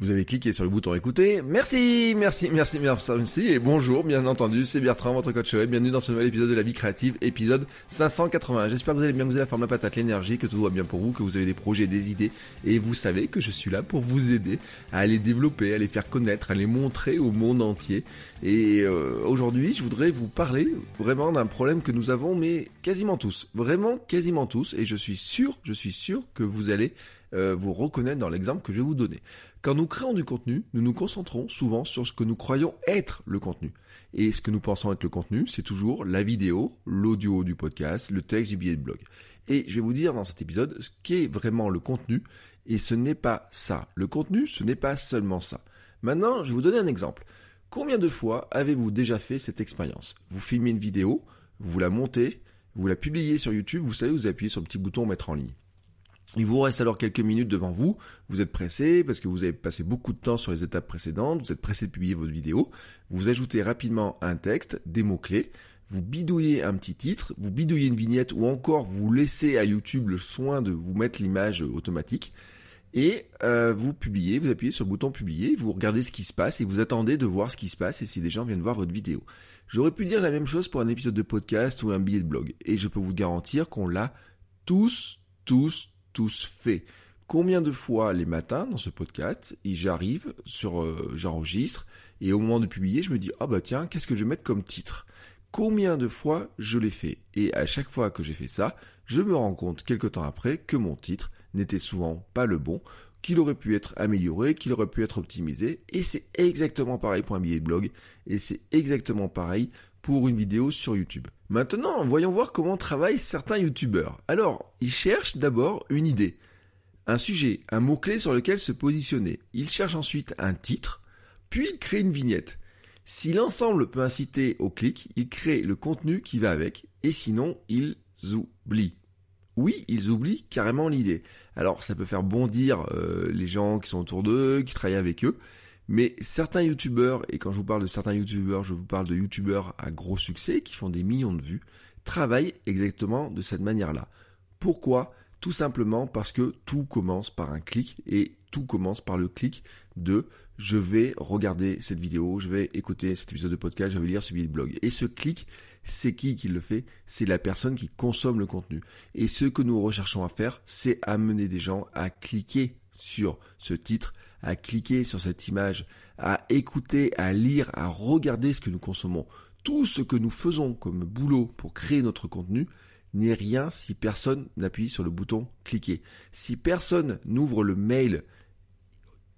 Vous avez cliqué sur le bouton écouter. Merci, merci, merci, merci, et bonjour, bien entendu, c'est Bertrand, votre coach web. Bienvenue dans ce nouvel épisode de la vie créative, épisode 580. J'espère que vous allez bien, que vous avez la forme, la patate, l'énergie, que tout va bien pour vous, que vous avez des projets, des idées, et vous savez que je suis là pour vous aider à les développer, à les faire connaître, à les montrer au monde entier. Et euh, aujourd'hui, je voudrais vous parler vraiment d'un problème que nous avons, mais quasiment tous, vraiment quasiment tous, et je suis sûr, je suis sûr que vous allez euh, vous reconnaître dans l'exemple que je vais vous donner. Quand nous créons du contenu, nous nous concentrons souvent sur ce que nous croyons être le contenu. Et ce que nous pensons être le contenu, c'est toujours la vidéo, l'audio du podcast, le texte du billet de blog. Et je vais vous dire dans cet épisode ce qu'est vraiment le contenu, et ce n'est pas ça. Le contenu, ce n'est pas seulement ça. Maintenant, je vais vous donner un exemple. Combien de fois avez-vous déjà fait cette expérience? Vous filmez une vidéo, vous la montez, vous la publiez sur YouTube, vous savez, vous appuyez sur le petit bouton mettre en ligne. Il vous reste alors quelques minutes devant vous, vous êtes pressé parce que vous avez passé beaucoup de temps sur les étapes précédentes, vous êtes pressé de publier votre vidéo, vous ajoutez rapidement un texte, des mots-clés, vous bidouillez un petit titre, vous bidouillez une vignette ou encore vous laissez à YouTube le soin de vous mettre l'image automatique. Et euh, vous publiez, vous appuyez sur le bouton publier, vous regardez ce qui se passe et vous attendez de voir ce qui se passe et si des gens viennent voir votre vidéo. J'aurais pu dire la même chose pour un épisode de podcast ou un billet de blog. Et je peux vous garantir qu'on l'a tous, tous, fait. Combien de fois les matins dans ce podcast, j'arrive sur, euh, j'enregistre et au moment de publier, je me dis ah bah tiens, qu'est-ce que je vais mettre comme titre? Combien de fois je l'ai fait Et à chaque fois que j'ai fait ça, je me rends compte quelque temps après que mon titre n'était souvent pas le bon, qu'il aurait pu être amélioré, qu'il aurait pu être optimisé, et c'est exactement pareil pour un billet de blog, et c'est exactement pareil pour une vidéo sur YouTube. Maintenant, voyons voir comment travaillent certains youtubeurs. Alors, ils cherchent d'abord une idée, un sujet, un mot-clé sur lequel se positionner. Ils cherchent ensuite un titre, puis ils créent une vignette. Si l'ensemble peut inciter au clic, ils créent le contenu qui va avec, et sinon, ils oublient. Oui, ils oublient carrément l'idée. Alors, ça peut faire bondir euh, les gens qui sont autour d'eux, qui travaillent avec eux, mais certains youtubeurs, et quand je vous parle de certains youtubeurs, je vous parle de youtubeurs à gros succès qui font des millions de vues, travaillent exactement de cette manière-là. Pourquoi? Tout simplement parce que tout commence par un clic et tout commence par le clic de je vais regarder cette vidéo, je vais écouter cet épisode de podcast, je vais lire ce billet de blog. Et ce clic, c'est qui qui le fait? C'est la personne qui consomme le contenu. Et ce que nous recherchons à faire, c'est amener des gens à cliquer sur ce titre, à cliquer sur cette image, à écouter, à lire, à regarder ce que nous consommons. Tout ce que nous faisons comme boulot pour créer notre contenu n'est rien si personne n'appuie sur le bouton cliquer. Si personne n'ouvre le mail,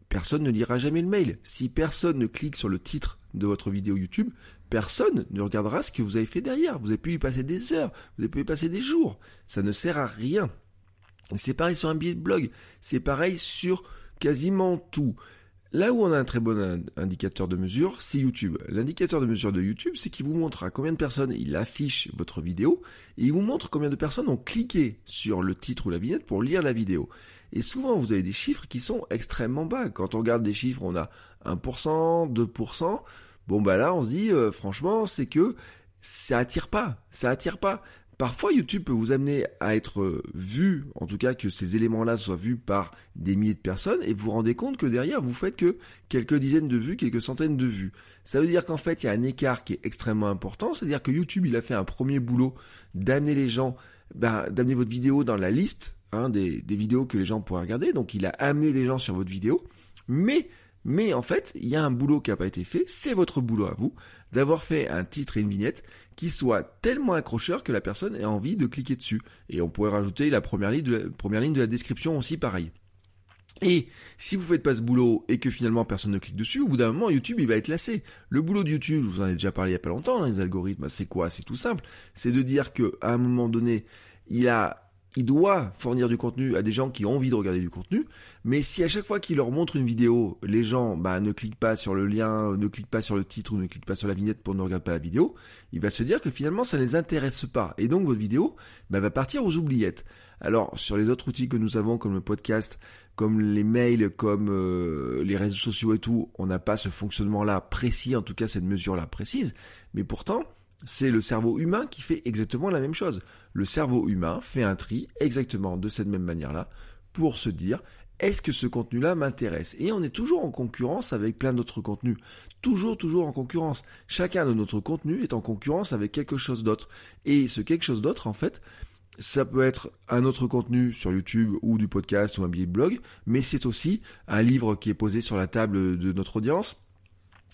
personne ne lira jamais le mail. Si personne ne clique sur le titre de votre vidéo YouTube, personne ne regardera ce que vous avez fait derrière. Vous avez pu y passer des heures, vous avez pu y passer des jours. Ça ne sert à rien. C'est pareil sur un billet de blog. C'est pareil sur quasiment tout. Là où on a un très bon indicateur de mesure, c'est YouTube. L'indicateur de mesure de YouTube, c'est qu'il vous montre à combien de personnes il affiche votre vidéo et il vous montre combien de personnes ont cliqué sur le titre ou la vignette pour lire la vidéo. Et souvent, vous avez des chiffres qui sont extrêmement bas. Quand on regarde des chiffres, on a 1%, 2%. Bon, bah là, on se dit, euh, franchement, c'est que ça attire pas. Ça attire pas. Parfois, YouTube peut vous amener à être euh, vu, en tout cas que ces éléments-là soient vus par des milliers de personnes, et vous vous rendez compte que derrière, vous faites que quelques dizaines de vues, quelques centaines de vues. Ça veut dire qu'en fait, il y a un écart qui est extrêmement important, c'est-à-dire que YouTube, il a fait un premier boulot d'amener les gens, ben, d'amener votre vidéo dans la liste hein, des, vidéos que les gens pourraient regarder, donc il a amené des gens sur votre vidéo, mais mais en fait, il y a un boulot qui n'a pas été fait, c'est votre boulot à vous, d'avoir fait un titre et une vignette qui soit tellement accrocheur que la personne ait envie de cliquer dessus. Et on pourrait rajouter la première ligne de la, description aussi pareil. Et si vous faites pas ce boulot et que finalement personne ne clique dessus, au bout d'un moment, YouTube, il va être lassé. Le boulot de YouTube, je vous en ai déjà parlé il y a pas longtemps, hein, les algorithmes, c'est quoi? C'est tout simple. C'est de dire que à un moment donné, il a il doit fournir du contenu à des gens qui ont envie de regarder du contenu, mais si à chaque fois qu'il leur montre une vidéo, les gens bah, ne cliquent pas sur le lien, ne cliquent pas sur le titre ne cliquent pas sur la vignette pour ne regarder pas la vidéo, il va se dire que finalement ça ne les intéresse pas. Et donc votre vidéo bah, va partir aux oubliettes. Alors sur les autres outils que nous avons comme le podcast, comme les mails, comme euh, les réseaux sociaux et tout, on n'a pas ce fonctionnement-là précis, en tout cas cette mesure-là précise, mais pourtant c'est le cerveau humain qui fait exactement la même chose. Le cerveau humain fait un tri exactement de cette même manière-là pour se dire est-ce que ce contenu-là m'intéresse? Et on est toujours en concurrence avec plein d'autres contenus. Toujours, toujours en concurrence. Chacun de notre contenu est en concurrence avec quelque chose d'autre. Et ce quelque chose d'autre, en fait, ça peut être un autre contenu sur YouTube ou du podcast ou un billet de blog, mais c'est aussi un livre qui est posé sur la table de notre audience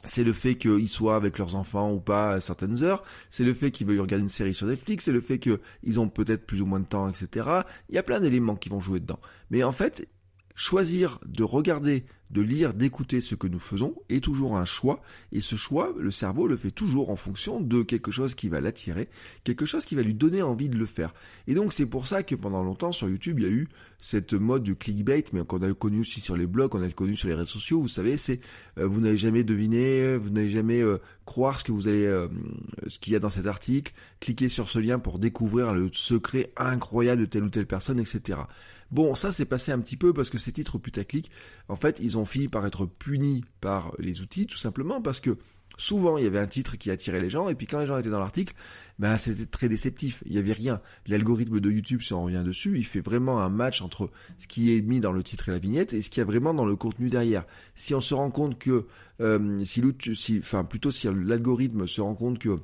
c'est le fait qu'ils soient avec leurs enfants ou pas à certaines heures, c'est le fait qu'ils veuillent regarder une série sur Netflix, c'est le fait qu'ils ont peut-être plus ou moins de temps, etc. Il y a plein d'éléments qui vont jouer dedans. Mais en fait, choisir de regarder de lire, d'écouter ce que nous faisons est toujours un choix, et ce choix, le cerveau le fait toujours en fonction de quelque chose qui va l'attirer, quelque chose qui va lui donner envie de le faire. Et donc c'est pour ça que pendant longtemps sur YouTube, il y a eu cette mode du clickbait, mais qu'on a connu aussi sur les blogs, on a connu sur les réseaux sociaux, vous savez, c'est euh, vous n'avez jamais deviné, vous n'avez jamais euh, croire ce que vous allez, euh, ce qu'il y a dans cet article, cliquez sur ce lien pour découvrir le secret incroyable de telle ou telle personne, etc. Bon, ça s'est passé un petit peu parce que ces titres putaclic, en fait, ils ont fini par être punis par les outils, tout simplement parce que souvent il y avait un titre qui attirait les gens, et puis quand les gens étaient dans l'article, ben c'était très déceptif, il y avait rien. L'algorithme de YouTube, si on revient dessus, il fait vraiment un match entre ce qui est mis dans le titre et la vignette et ce qu'il y a vraiment dans le contenu derrière. Si on se rend compte que, euh, si, si, enfin plutôt si l'algorithme se rend compte que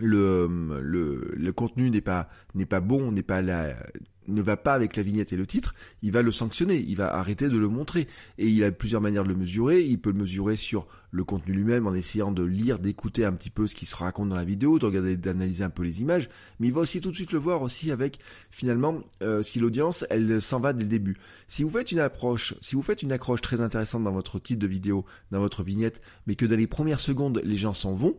le contenu n'est pas n'est pas bon, n'est pas la ne va pas avec la vignette et le titre, il va le sanctionner, il va arrêter de le montrer. Et il a plusieurs manières de le mesurer. Il peut le mesurer sur le contenu lui-même en essayant de lire, d'écouter un petit peu ce qui se raconte dans la vidéo, de regarder, d'analyser un peu les images. Mais il va aussi tout de suite le voir aussi avec finalement euh, si l'audience elle s'en va dès le début. Si vous faites une approche, si vous faites une accroche très intéressante dans votre titre de vidéo, dans votre vignette, mais que dans les premières secondes les gens s'en vont,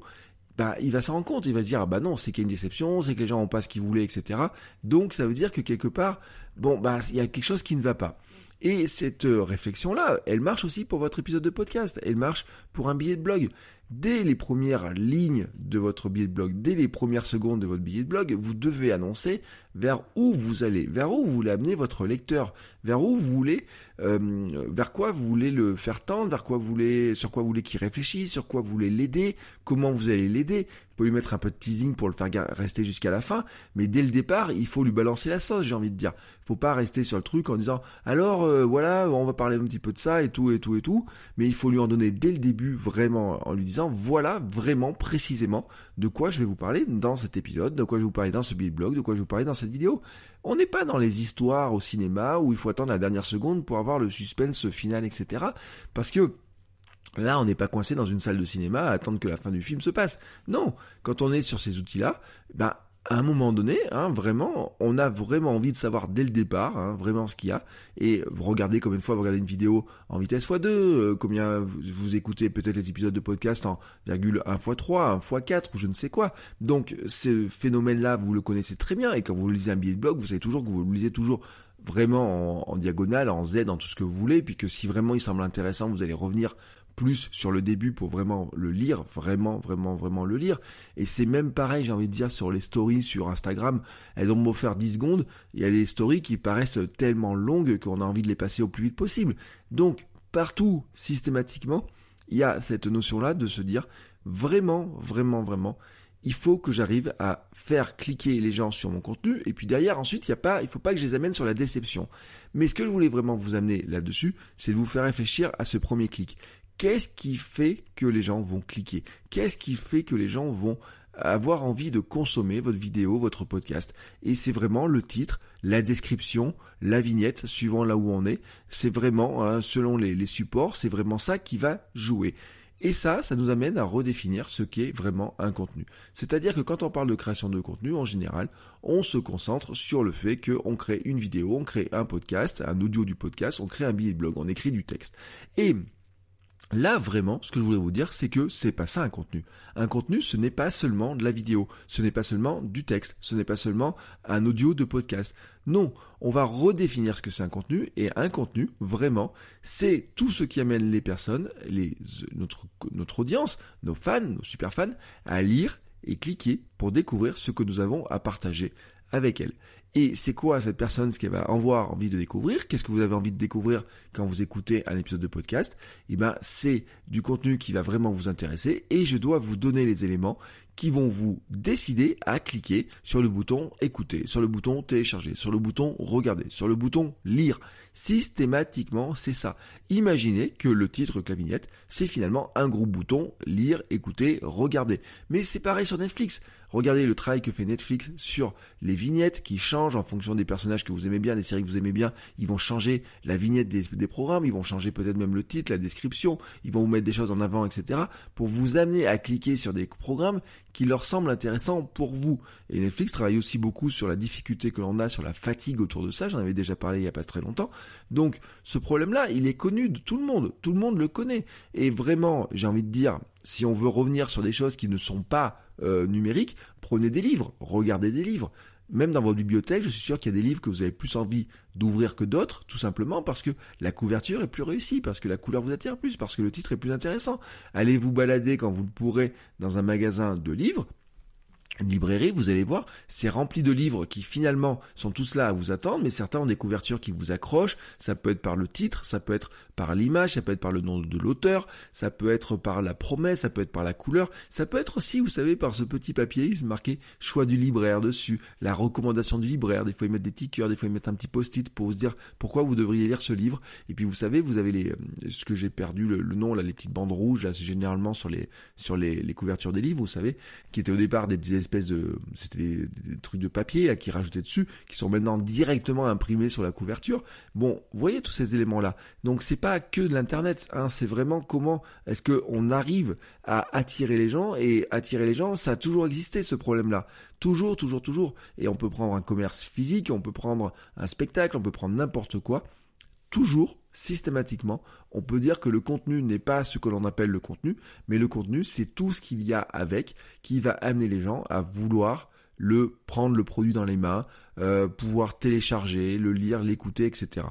bah, il va s'en rendre compte, il va se dire, ah bah non, c'est qu'il y a une déception, c'est que les gens ont pas ce qu'ils voulaient, etc. Donc ça veut dire que quelque part, bon, bah, il y a quelque chose qui ne va pas. Et cette euh, réflexion-là, elle marche aussi pour votre épisode de podcast, elle marche pour un billet de blog. Dès les premières lignes de votre billet de blog, dès les premières secondes de votre billet de blog, vous devez annoncer vers où vous allez, vers où vous voulez amener votre lecteur, vers où vous voulez, euh, vers quoi vous voulez le faire tendre, vers quoi vous voulez, sur quoi vous voulez qu'il réfléchisse, sur quoi vous voulez l'aider, comment vous allez l'aider. Vous pouvez lui mettre un peu de teasing pour le faire rester jusqu'à la fin, mais dès le départ, il faut lui balancer la sauce, j'ai envie de dire. Faut pas rester sur le truc en disant alors euh, voilà, on va parler un petit peu de ça et tout et tout et tout, mais il faut lui en donner dès le début vraiment en lui disant voilà vraiment précisément de quoi je vais vous parler dans cet épisode, de quoi je vais vous parler dans ce billet blog, de quoi je vais vous parler dans cette vidéo. On n'est pas dans les histoires au cinéma où il faut attendre la dernière seconde pour avoir le suspense final, etc. Parce que Là, on n'est pas coincé dans une salle de cinéma à attendre que la fin du film se passe. Non, quand on est sur ces outils-là, bah à un moment donné, hein, vraiment, on a vraiment envie de savoir dès le départ, hein, vraiment ce qu'il y a. Et regardez comme une fois, vous regardez une vidéo en vitesse x2, euh, combien vous, écoutez peut-être les épisodes de podcast en virgule 1 x 3, 1 x 4 ou je ne sais quoi. Donc, ce phénomène-là, vous le connaissez très bien. Et quand vous lisez un billet de blog, vous savez toujours que vous le lisez toujours vraiment en, en, diagonale, en Z, en tout ce que vous voulez, puis que si vraiment il semble intéressant, vous allez revenir plus sur le début pour vraiment le lire, vraiment, vraiment, vraiment le lire. Et c'est même pareil, j'ai envie de dire, sur les stories sur Instagram, elles ont beau faire 10 secondes, il y a les stories qui paraissent tellement longues qu'on a envie de les passer au plus vite possible. Donc, partout, systématiquement, il y a cette notion-là de se dire, vraiment, vraiment, vraiment, il faut que j'arrive à faire cliquer les gens sur mon contenu et puis derrière ensuite il y faut pas que je les amène sur la déception. Mais ce que je voulais vraiment vous amener là-dessus, c'est de vous faire réfléchir à ce premier clic. Qu'est-ce qui fait que les gens vont cliquer? Qu'est-ce qui fait que les gens vont avoir envie de consommer votre vidéo, votre podcast? Et c'est vraiment le titre, la description, la vignette, suivant là où on est. C'est vraiment, hein, selon les, supports, c'est vraiment ça qui va jouer. Et ça, ça nous amène à redéfinir ce qu'est vraiment un contenu. C'est-à-dire que quand on parle de création de contenu, en général, on se concentre sur le fait qu'on crée une vidéo, on crée un podcast, un audio du podcast, on crée un billet de blog, on écrit du texte. Et Là, vraiment, ce que je voulais vous dire, c'est que c'est pas ça un contenu. Un contenu, ce n'est pas seulement de la vidéo, ce n'est pas seulement du texte, ce n'est pas seulement un audio de podcast. Non, on va redéfinir ce que c'est un contenu, et un contenu, vraiment, c'est tout ce qui amène les personnes, notre, notre audience, nos fans, nos super fans, à lire et cliquer pour découvrir ce que nous avons à partager avec elles. Et c'est quoi cette personne, ce qu'elle va avoir envie de découvrir? Qu'est-ce que vous avez envie de découvrir quand vous écoutez un épisode de podcast? Eh ben, c'est du contenu qui va vraiment vous intéresser et je dois vous donner les éléments qui vont vous décider à cliquer sur le bouton écouter, sur le bouton télécharger, sur le bouton regarder, sur le bouton lire. Systématiquement, c'est ça. Imaginez que le titre que la vignette, c'est finalement un gros bouton lire, écouter, regarder. Mais c'est pareil sur Netflix. Regardez le travail que fait Netflix sur les vignettes qui changent en fonction des personnages que vous aimez bien, des séries que vous aimez bien. Ils vont changer la vignette des, programmes, ils vont changer peut-être même le titre, la description, ils vont vous mettre des choses en avant, etc. pour vous amener à cliquer sur des programmes qui leur semblent intéressants pour vous. Et Netflix travaille aussi beaucoup sur la difficulté que l'on a, sur la fatigue autour de ça. J'en avais déjà parlé il y a pas très longtemps. Donc, ce problème-là, il est connu de tout le monde. Tout le monde le connaît. Et vraiment, j'ai envie de dire, si on veut revenir sur des choses qui ne sont pas euh, numériques, prenez des livres, regardez des livres. Même dans votre bibliothèque, je suis sûr qu'il y a des livres que vous avez plus envie d'ouvrir que d'autres, tout simplement parce que la couverture est plus réussie, parce que la couleur vous attire plus, parce que le titre est plus intéressant. Allez vous balader quand vous le pourrez dans un magasin de livres, une librairie, vous allez voir, c'est rempli de livres qui finalement sont tous là à vous attendre, mais certains ont des couvertures qui vous accrochent, ça peut être par le titre, ça peut être par l'image, ça peut être par le nom de l'auteur, ça peut être par la promesse, ça peut être par la couleur, ça peut être aussi, vous savez, par ce petit papier marqué choix du libraire dessus, la recommandation du libraire, des fois ils mettent des petits cœurs, des fois ils mettent un petit post-it pour vous dire pourquoi vous devriez lire ce livre, et puis vous savez, vous avez les, euh, ce que j'ai perdu le, nom, là, les petites bandes rouges, là, c'est généralement sur les, sur les, les couvertures des livres, vous savez, qui étaient au départ des espèces de, c'était des, trucs de papier là, qui rajoutaient dessus, qui sont maintenant directement imprimés sur la couverture. Bon, voyez tous ces éléments là. Donc c'est pas que de l'internet, hein, c'est vraiment comment est-ce que on arrive à attirer les gens et attirer les gens, ça a toujours existé ce problème là. Toujours, toujours, toujours. Et on peut prendre un commerce physique, on peut prendre un spectacle, on peut prendre n'importe quoi toujours, systématiquement, on peut dire que le contenu n'est pas ce que l'on appelle le contenu, mais le contenu, c'est tout ce qu'il y a avec, qui va amener les gens à vouloir le prendre le produit dans les mains, euh, pouvoir télécharger, le lire, l'écouter, etc.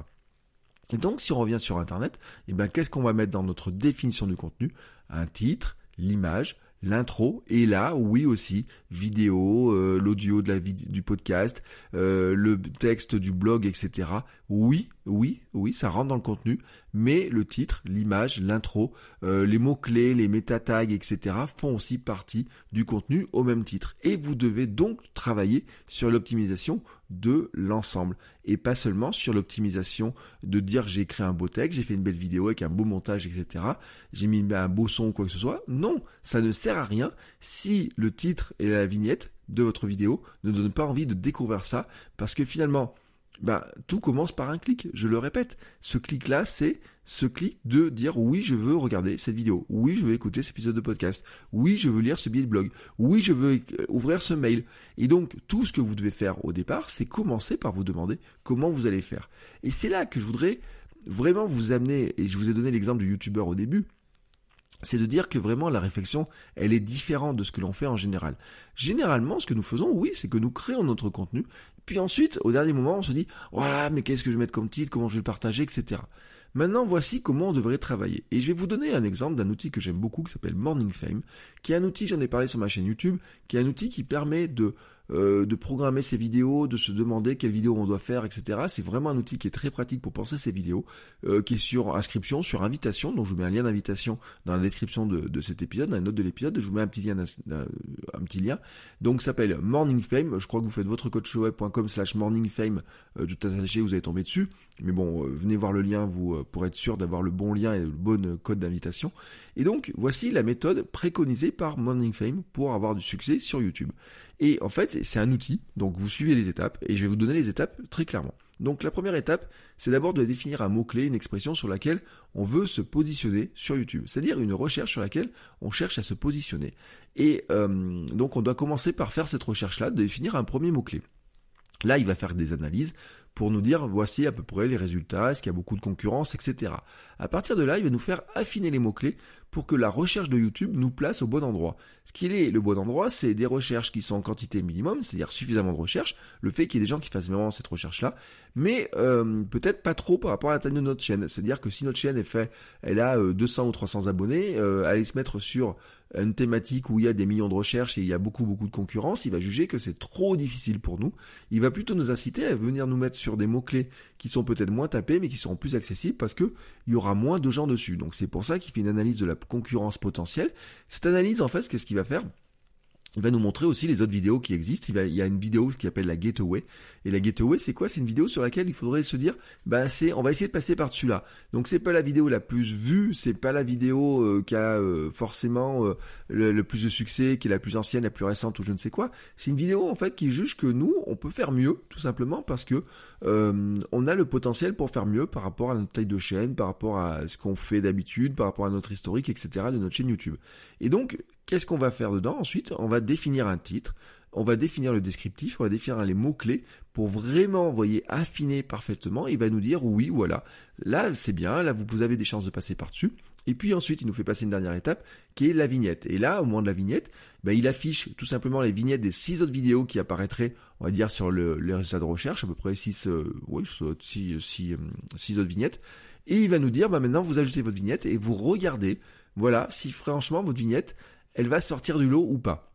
Et donc, si on revient sur Internet, eh ben, qu'est-ce qu'on va mettre dans notre définition du contenu? Un titre, l'image, l'intro et là oui aussi vidéo euh, l'audio de la du podcast euh, le texte du blog etc oui oui oui ça rentre dans le contenu mais le titre l'image l'intro euh, les mots clés les méta tags etc font aussi partie du contenu au même titre et vous devez donc travailler sur l'optimisation de l'ensemble et pas seulement sur l'optimisation de dire j'ai créé un beau texte, j'ai fait une belle vidéo avec un beau montage, etc. J'ai mis un beau son ou quoi que ce soit. Non, ça ne sert à rien si le titre et la vignette de votre vidéo ne donnent pas envie de découvrir ça parce que finalement, ben, tout commence par un clic, je le répète. Ce clic-là, c'est ce clic de dire oui, je veux regarder cette vidéo, oui, je veux écouter cet épisode de podcast, oui, je veux lire ce billet de blog, oui, je veux ouvrir ce mail. Et donc, tout ce que vous devez faire au départ, c'est commencer par vous demander comment vous allez faire. Et c'est là que je voudrais vraiment vous amener, et je vous ai donné l'exemple du youtubeur au début, c'est de dire que vraiment la réflexion, elle est différente de ce que l'on fait en général. Généralement, ce que nous faisons, oui, c'est que nous créons notre contenu, puis ensuite, au dernier moment, on se dit, voilà, mais qu'est-ce que je vais mettre comme titre, comment je vais le partager, etc. Maintenant, voici comment on devrait travailler. Et je vais vous donner un exemple d'un outil que j'aime beaucoup qui s'appelle Morning Fame, qui est un outil, j'en ai parlé sur ma chaîne YouTube, qui est un outil qui permet de euh, de programmer ses vidéos, de se demander quelle vidéo on doit faire, etc. C'est vraiment un outil qui est très pratique pour penser ses vidéos, euh, qui est sur inscription, sur invitation. Donc je vous mets un lien d'invitation dans la description de, cet épisode, dans la note de l'épisode. Je vous mets un petit lien, un, petit lien. Donc s'appelle Morning Fame. Je crois que vous faites votre web.com slash morningfame euh, tout attaché, vous allez tomber dessus. Mais bon, venez voir le lien vous pour être sûr d'avoir le bon lien et le bon code d'invitation. Et donc voici la méthode préconisée par Morning Fame pour avoir du succès sur YouTube. Et en fait, c'est un outil, donc vous suivez les étapes, et je vais vous donner les étapes très clairement. Donc la première étape, c'est d'abord de définir un mot-clé, une expression sur laquelle on veut se positionner sur YouTube. C'est-à-dire une recherche sur laquelle on cherche à se positionner. Et euh, donc on doit commencer par faire cette recherche-là, de définir un premier mot-clé. Là, il va faire des analyses pour nous dire voici à peu près les résultats, est-ce qu'il y a beaucoup de concurrence, etc. À partir de là, il va nous faire affiner les mots-clés pour que la recherche de YouTube nous place au bon endroit. Ce qui est le bon endroit, c'est des recherches qui sont en quantité minimum, c'est-à-dire suffisamment de recherches, le fait qu'il y ait des gens qui fassent vraiment cette recherche-là, mais euh, peut-être pas trop par rapport à la taille de notre chaîne. C'est-à-dire que si notre chaîne est fait, elle a 200 euh, ou 300 abonnés, euh, aller se mettre sur une thématique où il y a des millions de recherches et il y a beaucoup beaucoup de concurrence, il va juger que c'est trop difficile pour nous. Il va plutôt nous inciter à venir nous mettre sur des mots-clés qui sont peut-être moins tapés mais qui seront plus accessibles parce que il y aura moins de gens dessus. Donc c'est pour ça qu'il fait une analyse de la concurrence potentielle. Cette analyse en fait, qu'est-ce qu'il va faire? Il va nous montrer aussi les autres vidéos qui existent. Il, y a une vidéo qui s'appelle la Gateway. Et la Gateway, c'est quoi? C'est une vidéo sur laquelle il faudrait se dire, bah c'est, on va essayer de passer par-dessus là. Donc c'est pas la vidéo la plus vue, c'est pas la vidéo euh, qui a euh, forcément euh, le, plus de succès, qui est la plus ancienne, la plus récente ou je ne sais quoi. C'est une vidéo en fait qui juge que nous, on peut faire mieux, tout simplement parce que on a le potentiel pour faire mieux par rapport à notre taille de chaîne, par rapport à ce qu'on fait d'habitude, par rapport à notre historique, etc. de notre chaîne YouTube. Et donc Qu'est-ce qu'on va faire dedans? Ensuite, on va définir un titre, on va définir le descriptif, on va définir les mots-clés pour vraiment, vous voyez, affiner parfaitement. Il va nous dire oui, voilà, là c'est bien, là vous avez des chances de passer par-dessus. Et puis ensuite, il nous fait passer une dernière étape qui est la vignette. Et là, au moment de la vignette, ben, il affiche tout simplement les vignettes des six autres vidéos qui apparaîtraient, on va dire, sur le, les résultats de recherche, à peu près six, euh, six, six, six, autres vignettes. Et il va nous dire, ben, maintenant vous ajoutez votre vignette et vous regardez, voilà, si franchement votre vignette, elle va sortir du lot ou pas.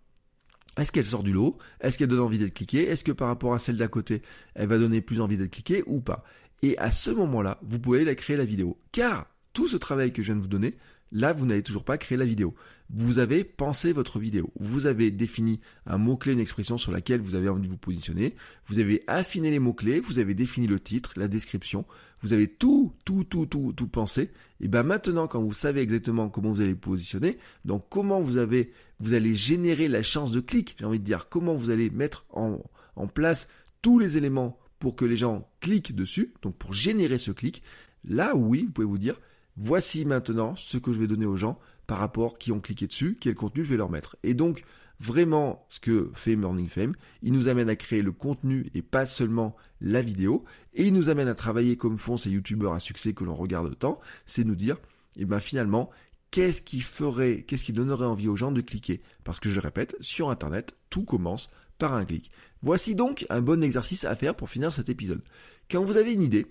Est-ce qu'elle sort du lot? Est-ce qu'elle donne envie d'être cliquée? Est-ce que par rapport à celle d'à côté, elle va donner plus envie d'être cliquée ou pas? Et à ce moment-là, vous pouvez la créer la vidéo. Car tout ce travail que je viens de vous donner, là, vous n'avez toujours pas créé la vidéo. Vous avez pensé votre vidéo. Vous avez défini un mot-clé, une expression sur laquelle vous avez envie de vous positionner. Vous avez affiné les mots-clés. Vous avez défini le titre, la description. Vous avez tout, tout, tout, tout, tout pensé. Et ben maintenant, quand vous savez exactement comment vous allez vous positionner, donc comment vous avez, vous allez générer la chance de clic, j'ai envie de dire, comment vous allez mettre en, en place tous les éléments pour que les gens cliquent dessus, donc pour générer ce clic, là oui, vous pouvez vous dire, voici maintenant ce que je vais donner aux gens par rapport qui ont cliqué dessus, quel contenu je vais leur mettre. Et donc, vraiment, ce que fait Morning Fame, il nous amène à créer le contenu et pas seulement la vidéo, et il nous amène à travailler comme font ces youtubeurs à succès que l'on regarde tant, c'est nous dire, et eh ben finalement, qu'est-ce qui ferait, qu'est-ce qui donnerait envie aux gens de cliquer? Parce que je répète, sur Internet, tout commence par un clic. Voici donc un bon exercice à faire pour finir cet épisode. Quand vous avez une idée,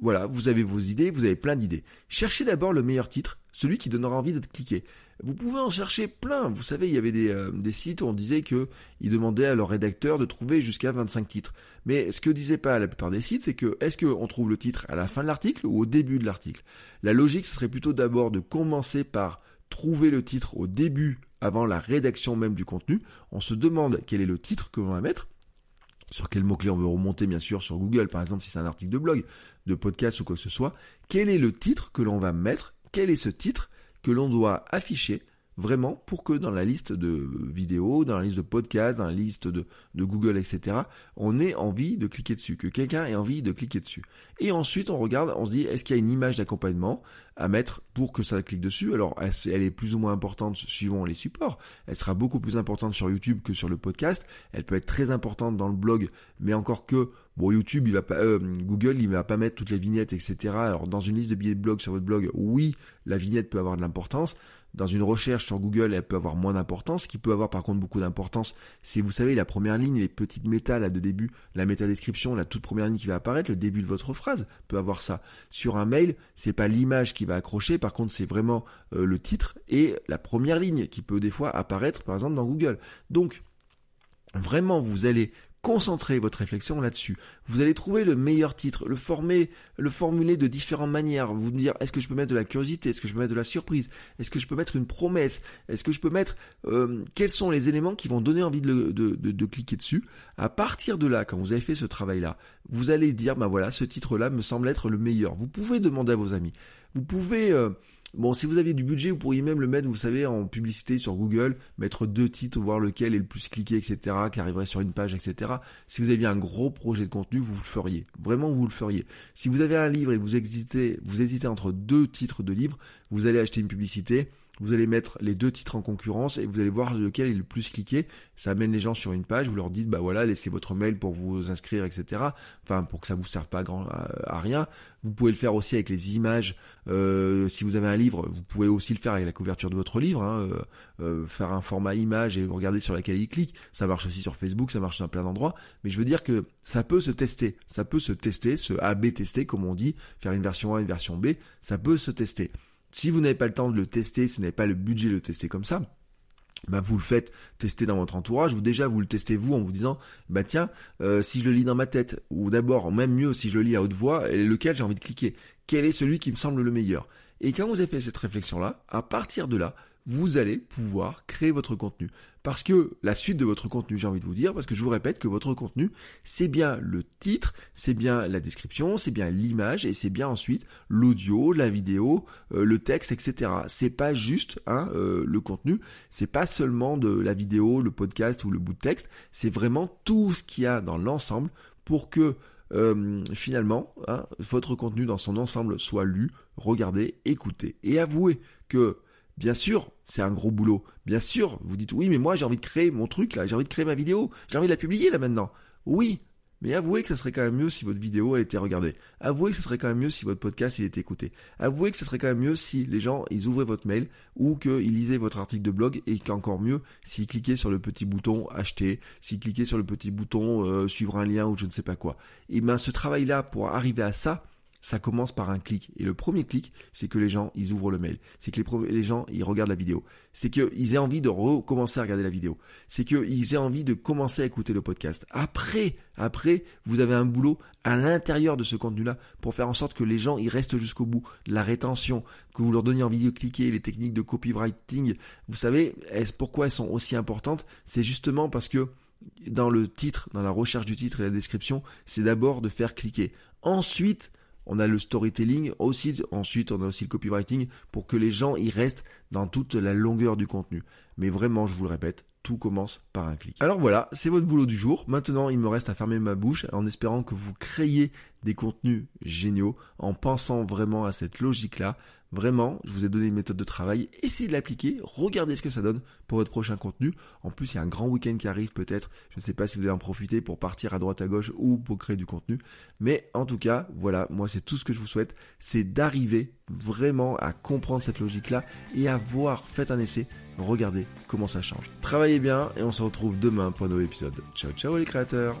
voilà, vous avez vos idées, vous avez plein d'idées. Cherchez d'abord le meilleur titre, celui qui donnera envie d'être cliqué. Vous pouvez en chercher plein. Vous savez, il y avait des, euh, sites où on disait que ils demandaient à leurs rédacteurs de trouver jusqu'à 25 titres. Mais ce que disaient pas la plupart des sites, c'est que est-ce qu'on trouve le titre à la fin de l'article ou au début de l'article? La logique, ce serait plutôt d'abord de commencer par trouver le titre au début, avant la rédaction même du contenu. On se demande quel est le titre que l'on va mettre sur quel mot-clé on veut remonter, bien sûr, sur Google, par exemple, si c'est un article de blog, de podcast ou quoi que ce soit, quel est le titre que l'on va mettre, quel est ce titre que l'on doit afficher vraiment pour que dans la liste de vidéos, dans la liste de podcasts, dans la liste de, Google, etc., on ait envie de cliquer dessus, que quelqu'un ait envie de cliquer dessus. Et ensuite, on regarde, on se dit, est-ce qu'il y a une image d'accompagnement à mettre pour que ça clique dessus? Alors, elle est plus ou moins importante suivant les supports. Elle sera beaucoup plus importante sur YouTube que sur le podcast. Elle peut être très importante dans le blog, mais encore que, bon, YouTube, il va pas, euh, Google, il va pas mettre toutes les vignettes, etc. Alors, dans une liste de billets de blog sur votre blog, oui, la vignette peut avoir de l'importance dans une recherche sur Google, elle peut avoir moins d'importance. Ce qui peut avoir par contre beaucoup d'importance, c'est vous savez la première ligne, les petites méta là de début, la métadescription, la toute première ligne qui va apparaître, le début de votre phrase peut avoir ça. Sur un mail, c'est pas l'image qui va accrocher, par contre c'est vraiment euh, le titre et la première ligne qui peut des fois apparaître par exemple dans Google. Donc Vraiment, vous allez Concentrez votre réflexion là-dessus. Vous allez trouver le meilleur titre, le former, le formuler de différentes manières. Vous dire est-ce que je peux mettre de la curiosité, est-ce que je peux mettre de la surprise, est-ce que je peux mettre une promesse, est-ce que je peux mettre euh, quels sont les éléments qui vont donner envie de, cliquer dessus? À partir de là, quand vous avez fait ce travail-là, vous allez dire bah voilà, ce titre-là me semble être le meilleur. Vous pouvez demander à vos amis. Vous pouvez euh, Bon, si vous aviez du budget, vous pourriez même le mettre, vous savez, en publicité sur Google, mettre deux titres, voir lequel est le plus cliqué, etc., qui arriverait sur une page, etc. Si vous aviez un gros projet de contenu, vous le feriez. Vraiment, vous le feriez. Si vous avez un livre et vous hésitez, vous hésitez entre deux titres de livre, vous allez acheter une publicité, vous allez mettre les deux titres en concurrence et vous allez voir lequel est le plus cliqué. Ça amène les gens sur une page, vous leur dites, bah voilà, laissez votre mail pour vous inscrire, etc. Enfin, pour que ça vous serve pas à, grand, à, rien. Vous pouvez le faire aussi avec les images. Euh, si vous avez un livre, vous pouvez aussi le faire avec la couverture de votre livre. Hein, euh, euh, faire un format image et regarder sur laquelle il clique. Ça marche aussi sur Facebook, ça marche dans plein d'endroits. Mais je veux dire que ça peut se tester. Ça peut se tester, se A-B tester, comme on dit. Faire une version A, une version B. Ça peut se tester. Si vous n'avez pas le temps de le tester, si vous n'avez pas le budget de le tester comme ça, bah vous le faites tester dans votre entourage ou déjà vous le testez vous en vous disant bah tiens euh, si je le lis dans ma tête ou d'abord même mieux si je le lis à haute voix lequel j'ai envie de cliquer? Quel est celui qui me semble le meilleur? Et quand vous avez fait cette réflexion là à partir de là vous allez pouvoir créer votre contenu. Parce que la suite de votre contenu, j'ai envie de vous dire, parce que je vous répète que votre contenu, c'est bien le titre, c'est bien la description, c'est bien l'image et c'est bien ensuite l'audio, la vidéo, euh, le texte, etc. C'est pas juste hein, euh, le contenu, c'est pas seulement de la vidéo, le podcast ou le bout de texte, c'est vraiment tout ce qu'il y a dans l'ensemble pour que euh, finalement hein, votre contenu dans son ensemble soit lu, regardé, écouté. Et avouez que Bien sûr, c'est un gros boulot. Bien sûr, vous dites oui, mais moi j'ai envie de créer mon truc là, j'ai envie de créer ma vidéo, j'ai envie de la publier là maintenant. Oui, mais avouez que ça serait quand même mieux si votre vidéo elle était regardée. Avouez que ça serait quand même mieux si votre podcast il était écouté. Avouez que ça serait quand même mieux si les gens ils ouvraient votre mail ou qu'ils lisaient votre article de blog et qu'encore mieux s'ils cliquaient sur le petit bouton acheter, s'ils cliquaient sur le petit bouton euh, suivre un lien ou je ne sais pas quoi. Et ben ce travail là pour arriver à ça, ça commence par un clic. Et le premier clic, c'est que les gens, ils ouvrent le mail. C'est que les, gens, ils regardent la vidéo. C'est qu'ils aient envie de recommencer à regarder la vidéo. C'est qu'ils aient envie de commencer à écouter le podcast. Après, après, vous avez un boulot à l'intérieur de ce contenu-là pour faire en sorte que les gens, ils restent jusqu'au bout. La rétention, que vous leur donniez envie de cliquer, les techniques de copywriting. Vous savez, pourquoi elles sont aussi importantes? C'est justement parce que dans le titre, dans la recherche du titre et la description, c'est d'abord de faire cliquer. Ensuite, on a le storytelling aussi, ensuite on a aussi le copywriting pour que les gens y restent dans toute la longueur du contenu. Mais vraiment, je vous le répète, tout commence par un clic. Alors voilà, c'est votre boulot du jour. Maintenant, il me reste à fermer ma bouche en espérant que vous créiez des contenus géniaux en pensant vraiment à cette logique-là. Vraiment, je vous ai donné une méthode de travail, essayez de l'appliquer, regardez ce que ça donne pour votre prochain contenu. En plus, il y a un grand week-end qui arrive peut-être, je ne sais pas si vous allez en profiter pour partir à droite à gauche ou pour créer du contenu. Mais en tout cas, voilà, moi c'est tout ce que je vous souhaite, c'est d'arriver vraiment à comprendre cette logique-là et à voir, faites un essai, regardez comment ça change. Travaillez bien et on se retrouve demain pour un nouvel épisode. Ciao ciao les créateurs